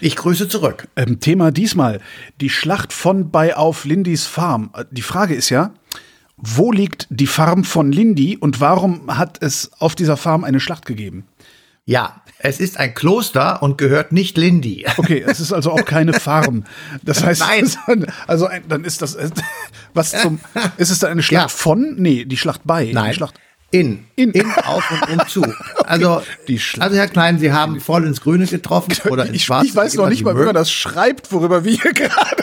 Ich grüße zurück. Ähm, Thema diesmal die Schlacht von bei auf Lindys Farm. Äh, die Frage ist ja, wo liegt die Farm von Lindy und warum hat es auf dieser Farm eine Schlacht gegeben? Ja, es ist ein Kloster und gehört nicht Lindy. Okay, es ist also auch keine Farm. Das heißt, Nein. also ein, dann ist das was zum ist es da eine Schlacht Ja. von? Nee, die Schlacht bei. Nein, Die Schlacht in, In. in, auf und um zu. Also, Die Schlacht. also Herr Klein, Sie haben voll ins Grüne getroffen oder ins ich, Schwarze. ich weiß noch immer nicht mal, wie man das schreibt, worüber wir hier gerade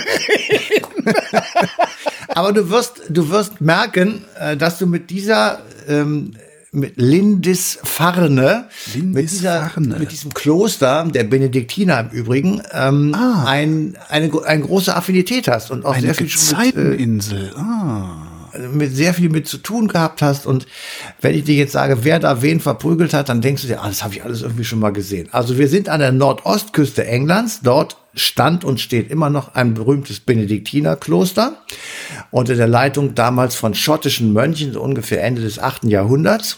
Aber du wirst, du wirst merken, äh, dass du mit dieser ähm, mit Lindisfarne, mit, dieser, Lindisfarne. mit diesem Kloster, der Benediktiner im Übrigen, ähm, ein, eine, eine große Affinität hast und auch Ah. eine sehr viel mit, äh. Ah. Mit sehr viel mit zu tun gehabt hast. Und wenn ich dir jetzt sage, wer da wen verprügelt hat, dann denkst du dir, ah, das habe ich alles irgendwie schon mal gesehen. Also wir sind an der Nordostküste Englands. Dort stand und steht immer noch ein berühmtes Benediktinerkloster unter der Leitung damals von schottischen Mönchen, so ungefähr Ende des 8. Jahrhunderts.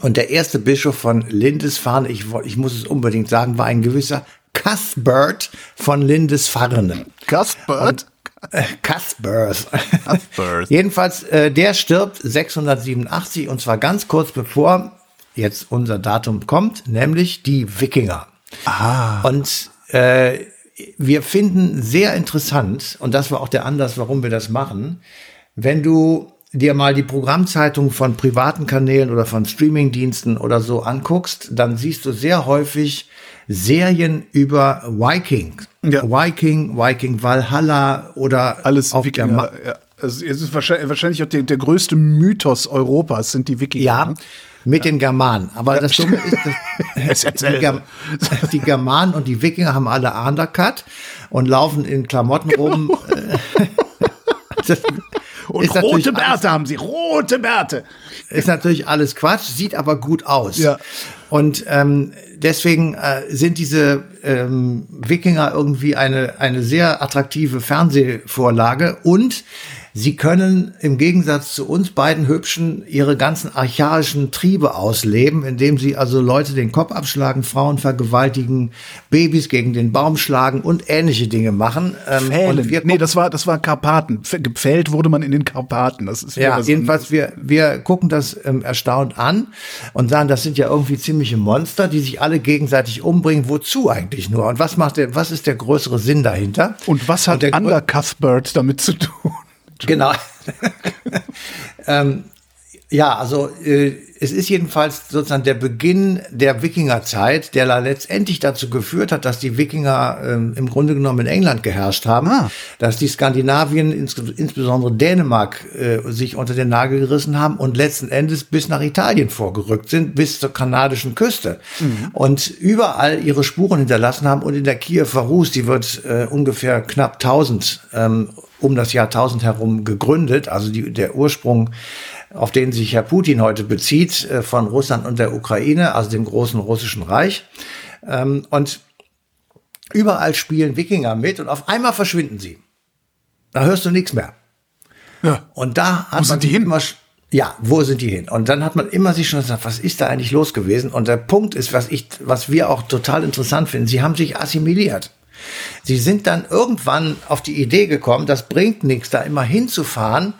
Und der erste Bischof von Lindisfarne, ich, ich muss es unbedingt sagen, war ein gewisser Cuthbert von Lindisfarne. Cuthbert? Äh, Cuthbert. Cuthbert. Jedenfalls, äh, der stirbt 687 und zwar ganz kurz bevor jetzt unser Datum kommt, nämlich die Wikinger. Ah. Und äh, wir finden sehr interessant, und das war auch der Anlass, warum wir das machen, wenn du dir mal die Programmzeitung von privaten Kanälen oder von Streamingdiensten oder so anguckst, dann siehst du sehr häufig Serien über Viking. Ja. Viking, Viking Valhalla oder Alles auf der Ma Wikinger. Ja. Also es ist wahrscheinlich, wahrscheinlich auch der, der größte Mythos Europas sind die Wikinger. Ja, ne? mit den Germanen. Aber das Dumme ist, dass die, Germ die Germanen und die Wikinger haben alle Undercut und laufen in Klamotten rum. äh, das Und rote alles- Bärte haben sie, rote Bärte. ist natürlich alles Quatsch, sieht aber gut aus. Ja. Und ähm, deswegen äh, sind diese ähm, Wikinger irgendwie eine, eine sehr attraktive Fernsehvorlage und sie können im Gegensatz zu uns beiden Hübschen ihre ganzen archaischen Triebe ausleben, indem sie also Leute den Kopf abschlagen, Frauen vergewaltigen, Babys gegen den Baum schlagen und ähnliche Dinge machen. Ähm, und wir Nee, das war, das war Karpaten. Pf- Gepfählt wurde man in den Karpaten. Das ist Ja, jedenfalls, wir, wir gucken das ähm, erstaunt an und sagen, das sind ja irgendwie ziemliche Monster, die sich alle gegenseitig umbringen. Wozu eigentlich nur? Und was macht der, was ist der größere Sinn dahinter? Und was hat der grö- Under Cuthbert damit zu tun? Genau. ähm, ja, also äh, es ist jedenfalls sozusagen der Beginn der Wikingerzeit, der letztendlich dazu geführt hat, dass die Wikinger ähm, im Grunde genommen in England geherrscht haben, Ah. dass die Skandinavien, ins, insbesondere Dänemark, äh, sich unter den Nagel gerissen haben und letzten Endes bis nach Italien vorgerückt sind, bis zur kanadischen Küste und überall ihre Spuren hinterlassen haben und in der Kiewer Rus, die wird äh, ungefähr knapp 1000 ähm, um das Jahr 1000 herum gegründet, also die, der Ursprung, auf den sich Herr Putin heute bezieht, äh, von Russland und der Ukraine, also dem großen russischen Reich. Ähm, und überall spielen Wikinger mit und auf einmal verschwinden sie. Da hörst du nichts mehr. Ja. Und da hat Wo man sind die hin? Immer, ja, wo sind die hin? Und dann hat man immer sich schon gesagt, was ist da eigentlich los gewesen? Und der Punkt ist, was ich, was wir auch total interessant finden, sie haben sich assimiliert. Sie sind dann irgendwann auf die Idee gekommen, das bringt nichts, da immer hinzufahren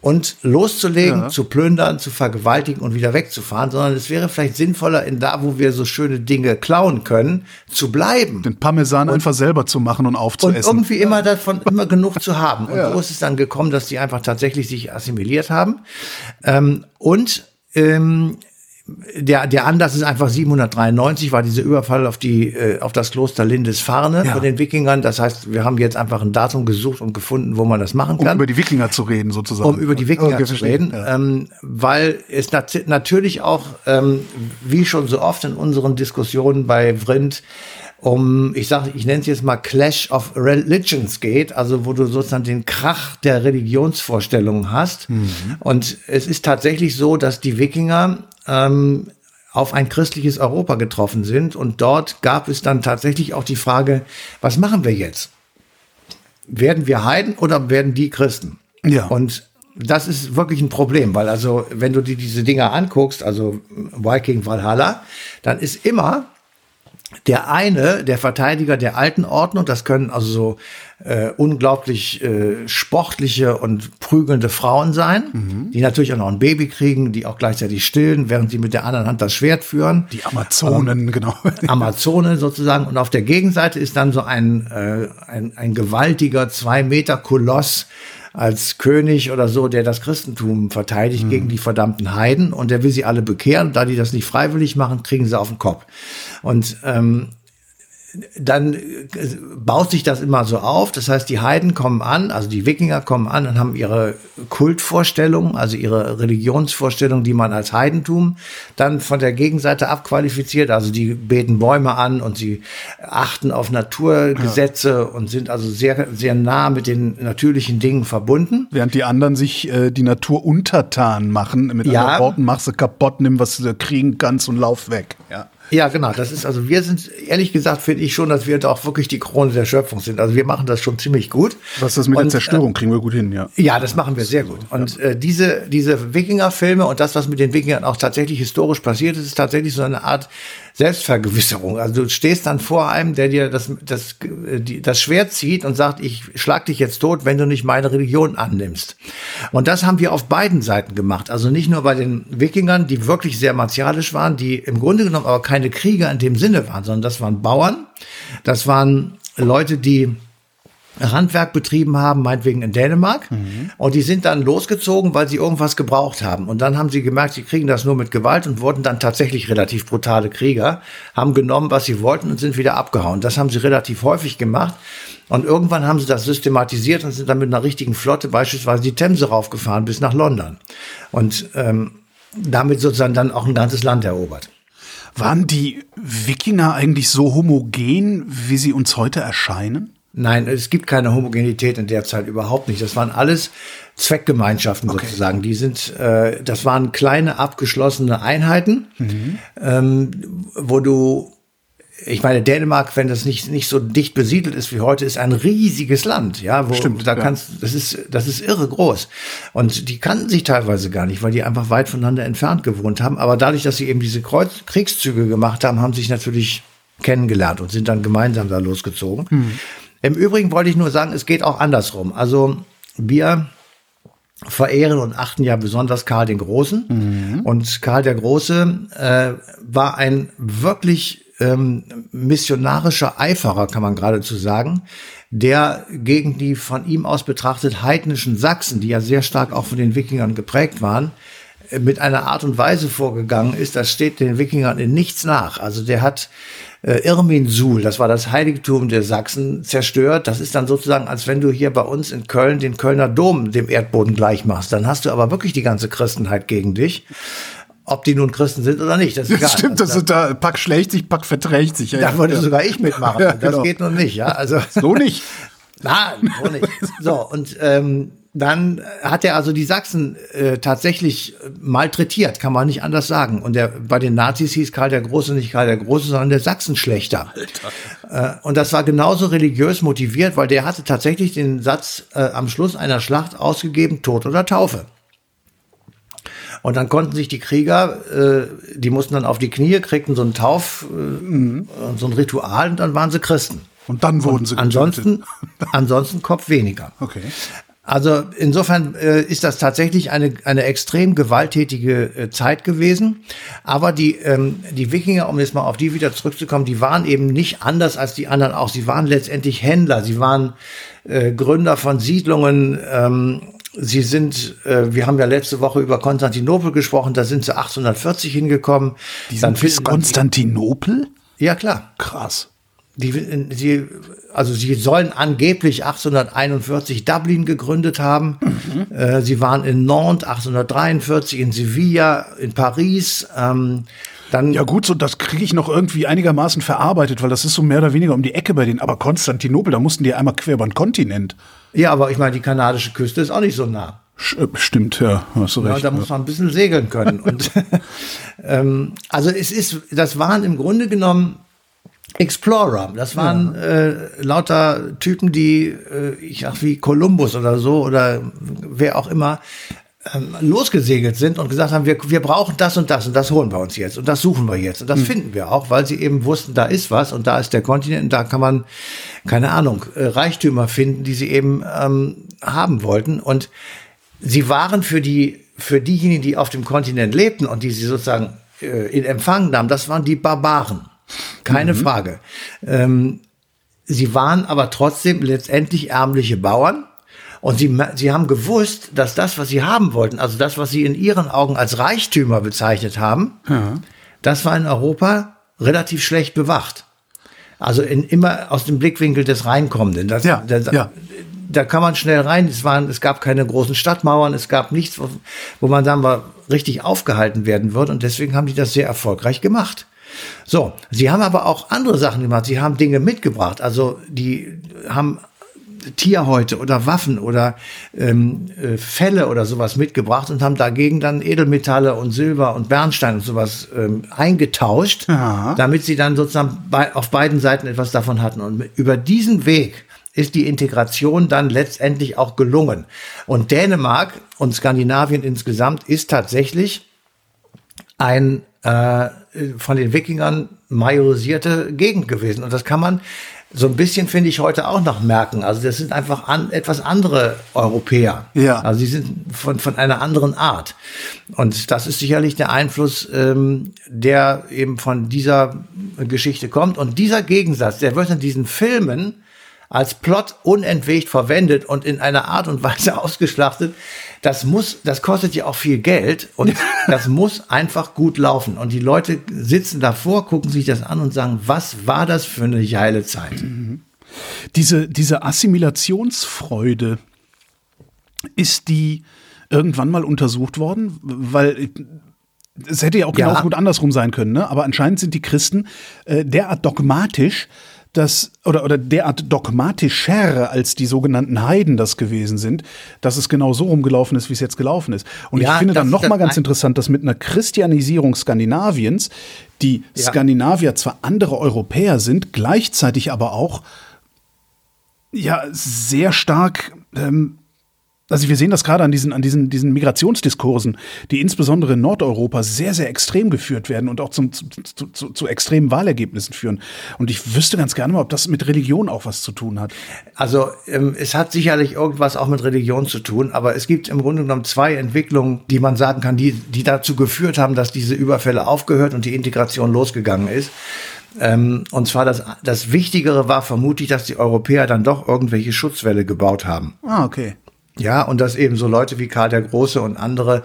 und loszulegen, Ja. zu plündern, zu vergewaltigen und wieder wegzufahren, sondern es wäre vielleicht sinnvoller, in da, wo wir so schöne Dinge klauen können, zu bleiben. Den Parmesan einfach selber zu machen und Und aufzuessen. irgendwie immer davon immer genug zu haben. Und so ist es dann gekommen, dass die einfach tatsächlich sich assimiliert haben. Ähm, und ähm, der, der Anlass ist einfach 793, war dieser Überfall auf die, äh, auf das Kloster Lindisfarne Ja. von den Wikingern. Das heißt, wir haben jetzt einfach ein Datum gesucht und gefunden, wo man das machen um kann über die Wikinger zu reden, sozusagen. um über die Wikinger Okay, zu reden, Ja. ähm, weil es nat natürlich auch, ähm, wie schon so oft in unseren Diskussionen bei Vrind um, ich sage, ich nenne es jetzt mal Clash of Religions geht, also wo du sozusagen den Krach der Religionsvorstellungen hast. Mhm. Und es ist tatsächlich so, dass die Wikinger ähm, auf ein christliches Europa getroffen sind. Und dort gab es dann tatsächlich auch die Frage, was machen wir jetzt? Werden wir Heiden oder werden die Christen? Ja. Und das ist wirklich ein Problem, weil also, wenn du dir diese Dinger anguckst, also Viking Valhalla, dann ist immer der eine, der Verteidiger der alten Ordnung, das können also so äh, unglaublich äh, sportliche und prügelnde Frauen sein, mhm. die natürlich auch noch ein Baby kriegen, die auch gleichzeitig stillen, während sie mit der anderen Hand das Schwert führen. Die Amazonen, ähm, genau. Amazonen sozusagen. Und auf der Gegenseite ist dann so ein, äh, ein, ein gewaltiger zwei Meter Koloss, als König oder so, der das Christentum verteidigt mhm. gegen die verdammten Heiden und der will sie alle bekehren. Da die das nicht freiwillig machen, kriegen sie auf den Kopf. Und ähm, dann äh, baut sich das immer so auf. Das heißt, die Heiden kommen an, also die Wikinger kommen an und haben ihre Kultvorstellungen, also ihre Religionsvorstellungen, die man als Heidentum dann von der Gegenseite abqualifiziert. Also die beten Bäume an und sie achten auf Naturgesetze ja. und sind also sehr, sehr nah mit den natürlichen Dingen verbunden. Während die anderen sich äh, die Natur untertan machen. Mit ja. anderen Worten, mach sie kaputt, nimm was du kriegen kannst und lauf weg. Ja. Ja, genau. Das ist also, wir sind, ehrlich gesagt, finde ich schon, dass wir doch wirklich die Krone der Schöpfung sind. Also wir machen das schon ziemlich gut. Was ist das mit und, der Zerstörung äh, kriegen wir gut hin, ja. Ja, das machen wir sehr gut. Und äh, diese, diese Wikinger-Filme und das, was mit den Wikingern auch tatsächlich historisch passiert ist, ist tatsächlich so eine Art Selbstvergewisserung. Also du stehst dann vor einem, der dir das, das, das Schwert zieht und sagt, ich schlag dich jetzt tot, wenn du nicht meine Religion annimmst. Und das haben wir auf beiden Seiten gemacht. Also nicht nur bei den Wikingern, die wirklich sehr martialisch waren, die im Grunde genommen aber keine Krieger in dem Sinne waren, sondern das waren Bauern, das waren Leute, die Handwerk betrieben haben, meinetwegen in Dänemark. Mhm. Und die sind dann losgezogen, weil sie irgendwas gebraucht haben. Und dann haben sie gemerkt, sie kriegen das nur mit Gewalt und wurden dann tatsächlich relativ brutale Krieger, haben genommen, was sie wollten und sind wieder abgehauen. Das haben sie relativ häufig gemacht. Und irgendwann haben sie das systematisiert und sind dann mit einer richtigen Flotte beispielsweise die Themse raufgefahren bis nach London. Und ähm, damit sozusagen dann auch ein ganzes Land erobert. Waren die Wikinger eigentlich so homogen, wie sie uns heute erscheinen? Nein, es gibt keine Homogenität in der Zeit überhaupt nicht. Das waren alles Zweckgemeinschaften okay. sozusagen. Die sind, äh, das waren kleine abgeschlossene Einheiten, mhm. ähm, wo du ich meine, Dänemark, wenn das nicht, nicht so dicht besiedelt ist wie heute, ist ein riesiges Land, ja, wo Stimmt, da kannst, ja. das ist, das ist irre groß. Und die kannten sich teilweise gar nicht, weil die einfach weit voneinander entfernt gewohnt haben. Aber dadurch, dass sie eben diese Kreuz Kriegszüge gemacht haben, haben sich natürlich kennengelernt und sind dann gemeinsam da losgezogen. Mhm. Im Übrigen wollte ich nur sagen, es geht auch andersrum. Also wir verehren und achten ja besonders Karl den Großen. Mhm. Und Karl der Große äh, war ein wirklich ähm, missionarischer Eiferer, kann man geradezu sagen, der gegen die von ihm aus betrachtet heidnischen Sachsen, die ja sehr stark auch von den Wikingern geprägt waren, äh, mit einer Art und Weise vorgegangen ist, das steht den Wikingern in nichts nach. Also der hat äh, Irminsul, das war das Heiligtum der Sachsen, zerstört. Das ist dann sozusagen, als wenn du hier bei uns in Köln den Kölner Dom dem Erdboden gleich machst. Dann hast du aber wirklich die ganze Christenheit gegen dich. Ob die nun Christen sind oder nicht, das ist egal. Stimmt, das ist da, Pack schlägt sich, Pack verträgt sich. Ja, da würde ja. sogar ich mitmachen. Ja, genau. Das geht nun nicht, ja. Also so nicht. Nein, so nicht. So und ähm, dann hat er also die Sachsen äh, tatsächlich malträtiert, kann man nicht anders sagen. Und der, bei den Nazis hieß Karl der Große nicht Karl der Große, sondern der Sachsenschlechter. Alter. Äh, und das war genauso religiös motiviert, weil der hatte tatsächlich den Satz äh, am Schluss einer Schlacht ausgegeben, Tod oder Taufe. Und dann konnten sich die Krieger, äh, die mussten dann auf die Knie, kriegten so einen Tauf, äh, mhm. so ein Ritual und dann waren sie Christen. Und dann wurden und sie ansonsten, ansonsten Kopf weniger. Okay. Also insofern äh, ist das tatsächlich eine, eine extrem gewalttätige äh, Zeit gewesen. Aber die, ähm, die Wikinger, um jetzt mal auf die wieder zurückzukommen, die waren eben nicht anders als die anderen auch. Sie waren letztendlich Händler, sie waren äh, Gründer von Siedlungen. Ähm, sie sind, äh, wir haben ja letzte Woche über Konstantinopel gesprochen, da sind sie 840 hingekommen. Die sind bis Konstantinopel? Ja, klar. Krass. Die, sie, also sie sollen angeblich 1841 Dublin gegründet haben. Mhm. Äh, sie waren in Nantes 1843, in Sevilla, in Paris. Ähm, Dann Ja gut, so das kriege ich noch irgendwie einigermaßen verarbeitet, weil das ist so mehr oder weniger um die Ecke bei denen. Aber Konstantinopel, da mussten die einmal quer über den Kontinent. Ja, aber ich meine, die kanadische Küste ist auch nicht so nah. Stimmt, ja, hast du Ja, recht. da muss man ein bisschen segeln können. Und ähm, also es ist, das waren im Grunde genommen Explorer. Das waren äh, lauter Typen, die, äh, ich sag wie Kolumbus oder so oder wer auch immer ähm, losgesegelt sind und gesagt haben, wir, wir brauchen das und das und das holen wir uns jetzt und das suchen wir jetzt und das finden wir auch, weil sie eben wussten, da ist was und da ist der Kontinent und da kann man, keine Ahnung, äh, Reichtümer finden, die sie eben ähm, haben wollten und sie waren für die, für diejenigen, die auf dem Kontinent lebten und die sie sozusagen äh, in Empfang nahmen, das waren die Barbaren. Keine Frage. Ähm, sie waren aber trotzdem letztendlich ärmliche Bauern. Und sie, sie haben gewusst, dass das, was sie haben wollten, also das, was sie in ihren Augen als Reichtümer bezeichnet haben, das war in Europa relativ schlecht bewacht. Also in, immer aus dem Blickwinkel des Reinkommenden. Das, Ja, das, ja. da kann man schnell rein. Es, waren, es gab keine großen Stadtmauern, es gab nichts, wo, wo man dann mal richtig aufgehalten werden würde. Und deswegen haben die das sehr erfolgreich gemacht. So, sie haben aber auch andere Sachen gemacht. Sie haben Dinge mitgebracht. Also die haben Tierhäute oder Waffen oder ähm, äh, Felle oder sowas mitgebracht und haben dagegen dann Edelmetalle und Silber und Bernstein und sowas ähm, eingetauscht, Ja. damit sie dann sozusagen bei, auf beiden Seiten etwas davon hatten. Und über diesen Weg ist die Integration dann letztendlich auch gelungen. Und Dänemark und Skandinavien insgesamt ist tatsächlich ein äh, von den Wikingern majorisierte Gegend gewesen. Und das kann man so ein bisschen, finde ich, heute auch noch merken. Also das sind einfach an, etwas andere Europäer. Ja. Also sie sind von, von einer anderen Art. Und das ist sicherlich der Einfluss, ähm, der eben von dieser Geschichte kommt. Und dieser Gegensatz, der wird in diesen Filmen als Plot unentwegt verwendet und in einer Art und Weise ausgeschlachtet. Das muss, das kostet ja auch viel Geld und das muss einfach gut laufen. Und die Leute sitzen davor, gucken sich das an und sagen, was war das für eine geile Zeit? Diese, diese Assimilationsfreude, ist die irgendwann mal untersucht worden? Weil es hätte ja auch Ja. genauso gut andersrum sein können, ne? aber anscheinend sind die Christen äh, derart dogmatisch, dass, oder, oder derart dogmatischer als die sogenannten Heiden das gewesen sind, dass es genau so rumgelaufen ist, wie es jetzt gelaufen ist. Und Ja, ich finde dann ist noch das mal ganz interessant, dass mit einer Christianisierung Skandinaviens die Ja. Skandinavier zwar andere Europäer sind, gleichzeitig aber auch ja sehr stark. Ähm, also wir sehen das gerade an diesen, an diesen, diesen Migrationsdiskursen, die insbesondere in Nordeuropa sehr, sehr extrem geführt werden und auch zum, zu, zu, zu, extremen Wahlergebnissen führen. Und ich wüsste ganz gerne mal, ob das mit Religion auch was zu tun hat. Also ähm, es hat sicherlich irgendwas auch mit Religion zu tun, aber es gibt im Grunde genommen zwei Entwicklungen, die man sagen kann, die, die dazu geführt haben, dass diese Überfälle aufgehört und die Integration losgegangen ist. Ähm, und zwar das, das Wichtigere war vermutlich, dass die Europäer dann doch irgendwelche Schutzwälle gebaut haben. Ah, okay. Ja, und dass eben so Leute wie Karl der Große und andere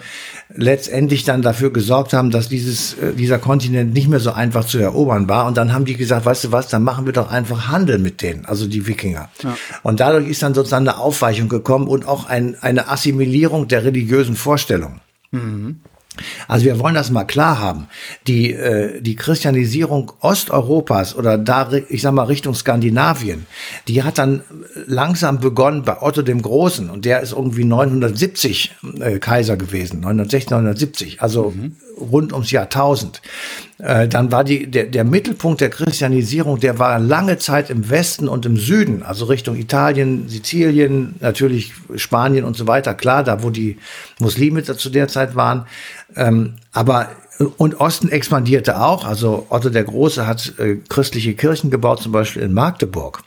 letztendlich dann dafür gesorgt haben, dass dieses, äh, dieser Kontinent nicht mehr so einfach zu erobern war. Und dann haben die gesagt, weißt du was, dann machen wir doch einfach Handel mit denen, also die Wikinger. Und dadurch ist dann sozusagen eine Aufweichung gekommen und auch ein, eine Assimilierung der religiösen Vorstellungen. Also wir wollen das mal klar haben. Die, äh, die Christianisierung Osteuropas oder da, ich sag mal, Richtung Skandinavien, die hat dann langsam begonnen bei Otto dem Großen. Und der ist irgendwie 970 äh, Kaiser gewesen, 960, 970, also rund ums Jahr 1000. Äh, dann war die, der, der Mittelpunkt der Christianisierung, der war lange Zeit im Westen und im Süden, also Richtung Italien, Sizilien, natürlich Spanien und so weiter. Klar, da wo die Muslime zu der Zeit waren. Ähm, aber und Osten expandierte auch. Also Otto der Große hat äh, christliche Kirchen gebaut, zum Beispiel in Magdeburg.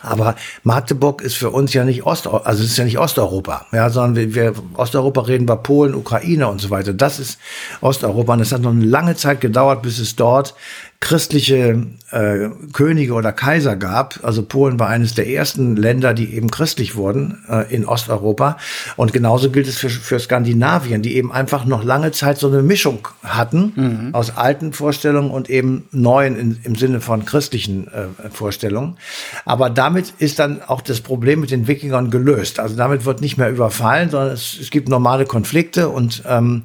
Aber Magdeburg ist für uns ja nicht Ost, also ist ja nicht Osteuropa, ja, sondern wir, wir Osteuropa reden wir Polen, Ukraine und so weiter. Das ist Osteuropa und es hat noch eine lange Zeit gedauert, bis es dort christliche äh, Könige oder Kaiser gab. Also Polen war eines der ersten Länder, die eben christlich wurden äh, in Osteuropa. Und genauso gilt es für, für Skandinavien, die eben einfach noch lange Zeit so eine Mischung hatten aus alten Vorstellungen und eben neuen in, im Sinne von christlichen äh, Vorstellungen. Aber damit ist dann auch das Problem mit den Wikingern gelöst. Also damit wird nicht mehr überfallen, sondern es, es gibt normale Konflikte und ähm,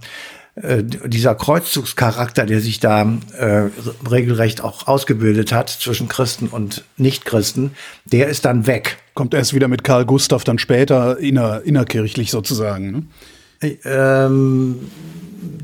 äh, dieser Kreuzzugscharakter, der sich da äh, regelrecht auch ausgebildet hat zwischen Christen und Nichtchristen, der ist dann weg. Kommt erst wieder mit Karl Gustav dann später inner, innerkirchlich sozusagen. Ne? Ähm,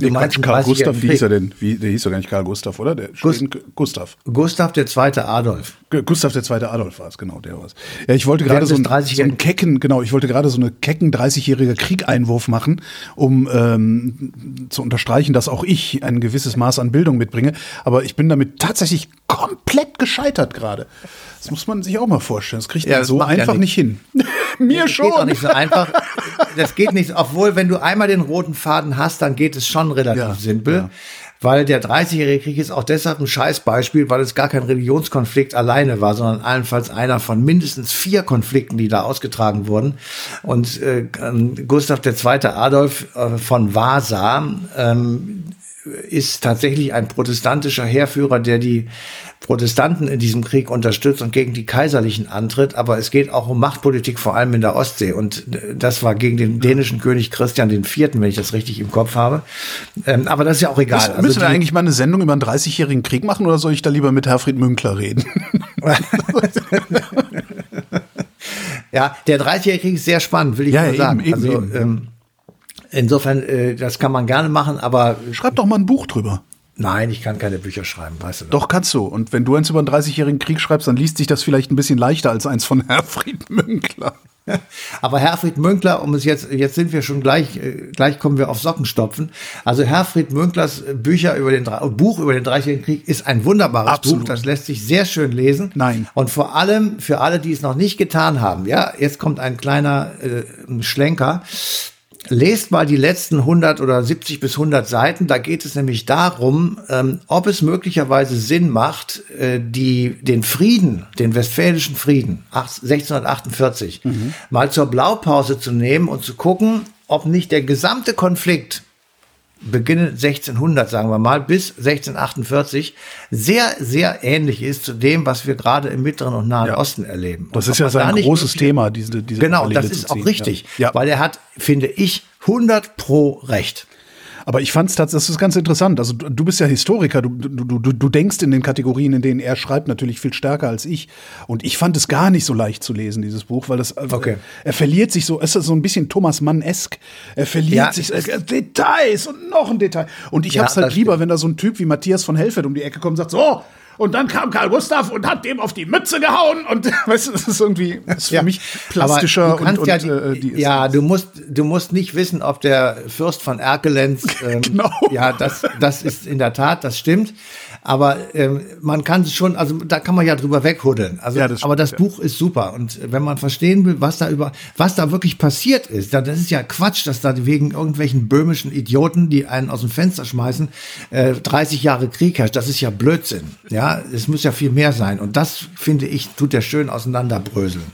Du meinst Karl Gustav, wie hieß er denn? Wie, der hieß doch gar nicht Karl Gustav, oder? Der Gust Gustav. Gustav der zweite Adolf. Gustav der zweite Adolf war es, genau, der war es. Ja, ich wollte gerade so, ein, so einen kecken, genau, ich wollte gerade so eine kecken 30-jährige Kriegeinwurf machen, um ähm, zu unterstreichen, dass auch ich ein gewisses Maß an Bildung mitbringe. Aber ich bin damit tatsächlich komplett gescheitert gerade. Das muss man sich auch mal vorstellen. Das kriegt ja, man so einfach ja nicht. hin. Mir das schon. Geht auch nicht so einfach. Das geht nicht, obwohl, wenn du einmal den roten Faden hast, dann geht es schon relativ ja, simpel. Weil der 30-jährige Krieg ist auch deshalb ein Scheißbeispiel, weil es gar kein Religionskonflikt alleine war, sondern allenfalls einer von mindestens vier Konflikten, die da ausgetragen wurden. Und äh, Gustav II. Adolf äh, von Vasa ähm, ist tatsächlich ein protestantischer Heerführer, der die Protestanten in diesem Krieg unterstützt und gegen die Kaiserlichen antritt. Aber es geht auch um Machtpolitik, vor allem in der Ostsee. Und das war gegen den dänischen König Christian IV., wenn ich das richtig im Kopf habe. Ähm, aber das ist ja auch egal. Müssen, müssen also wir eigentlich mal eine Sendung über einen 30-jährigen Krieg machen oder soll ich da lieber mit Herfried Münkler reden? ja, der 30-jährige Krieg ist sehr spannend, will ich ja, mal sagen. Eben, also, eben. Ähm, Insofern, äh, das kann man gerne machen, aber. Schreib doch mal ein Buch drüber. Nein, ich kann keine Bücher schreiben, weißt du. Doch, doch kannst du. Und wenn du eins über einen 30-jährigen Krieg schreibst, dann liest sich das vielleicht ein bisschen leichter als eins von Herfried Münkler. Aber Herfried Münkler, um es jetzt, jetzt sind wir schon gleich, äh, gleich kommen wir auf Sockenstopfen. Also Herfried Münklers Bücher über den, Buch über den Dreißigjährigen Krieg ist ein wunderbares Absolut. Buch. Das lässt sich sehr schön lesen. Nein. Und vor allem für alle, die es noch nicht getan haben, ja, jetzt kommt ein kleiner äh, Schlenker lest mal die letzten 100 oder 70 bis 100 Seiten. Da geht es nämlich darum, ähm, ob es möglicherweise Sinn macht, äh, die, den Frieden, den westfälischen Frieden 1648 mhm. mal zur Blaupause zu nehmen und zu gucken, ob nicht der gesamte Konflikt Beginn 1600, sagen wir mal, bis 1648 sehr, sehr ähnlich ist zu dem, was wir gerade im Mittleren und Nahen ja. Osten erleben. Das ist ja sein großes Thema, diese, diese Genau, das ist auch richtig. Ja. weil er hat, finde ich, 100 pro Recht. Aber ich fand es tatsächlich, das ist ganz interessant. Also du, du bist ja Historiker, du, du, du, du denkst in den Kategorien, in denen er schreibt, natürlich viel stärker als ich. Und ich fand es gar nicht so leicht zu lesen, dieses Buch, weil das, äh, okay. er verliert sich so, es ist so ein bisschen Thomas Mann-esk. Er verliert ja, sich äh, Details und noch ein Detail. Und ich ja, hab's halt lieber, stimmt. wenn da so ein Typ wie Matthias von Helfert um die Ecke kommt und sagt, so, und dann kam Karl Gustav und hat dem auf die Mütze gehauen und weißt du, das ist irgendwie das ist für ja, mich plastischer und, und ja, die, äh, die ja du musst du musst nicht wissen, ob der Fürst von Erkelenz ähm, genau. ja das das ist in der Tat das stimmt, aber ähm, man kann schon also da kann man ja drüber weghuddeln. Also ja, das aber das. Buch ist super und wenn man verstehen will, was da über was da wirklich passiert ist, das ist ja Quatsch, dass da wegen irgendwelchen böhmischen Idioten, die einen aus dem Fenster schmeißen, äh, 30 Jahre Krieg herrscht. Das ist ja Blödsinn. Ja, ja, es muss ja viel mehr sein. Und das, finde ich, tut er schön auseinanderbröseln.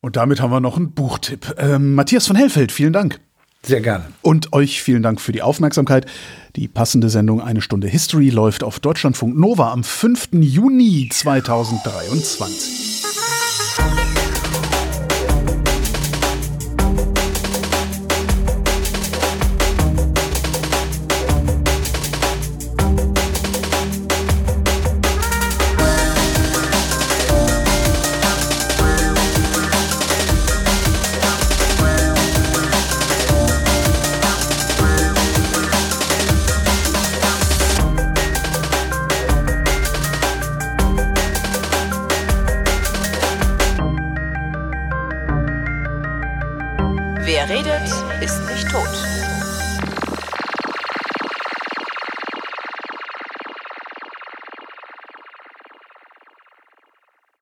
Und damit haben wir noch einen Buchtipp. Ähm, Matthias von Hellfeld, vielen Dank. Sehr gerne. Und euch vielen Dank für die Aufmerksamkeit. Die passende Sendung Eine Stunde History läuft auf Deutschlandfunk Nova am 5. Juni 2023.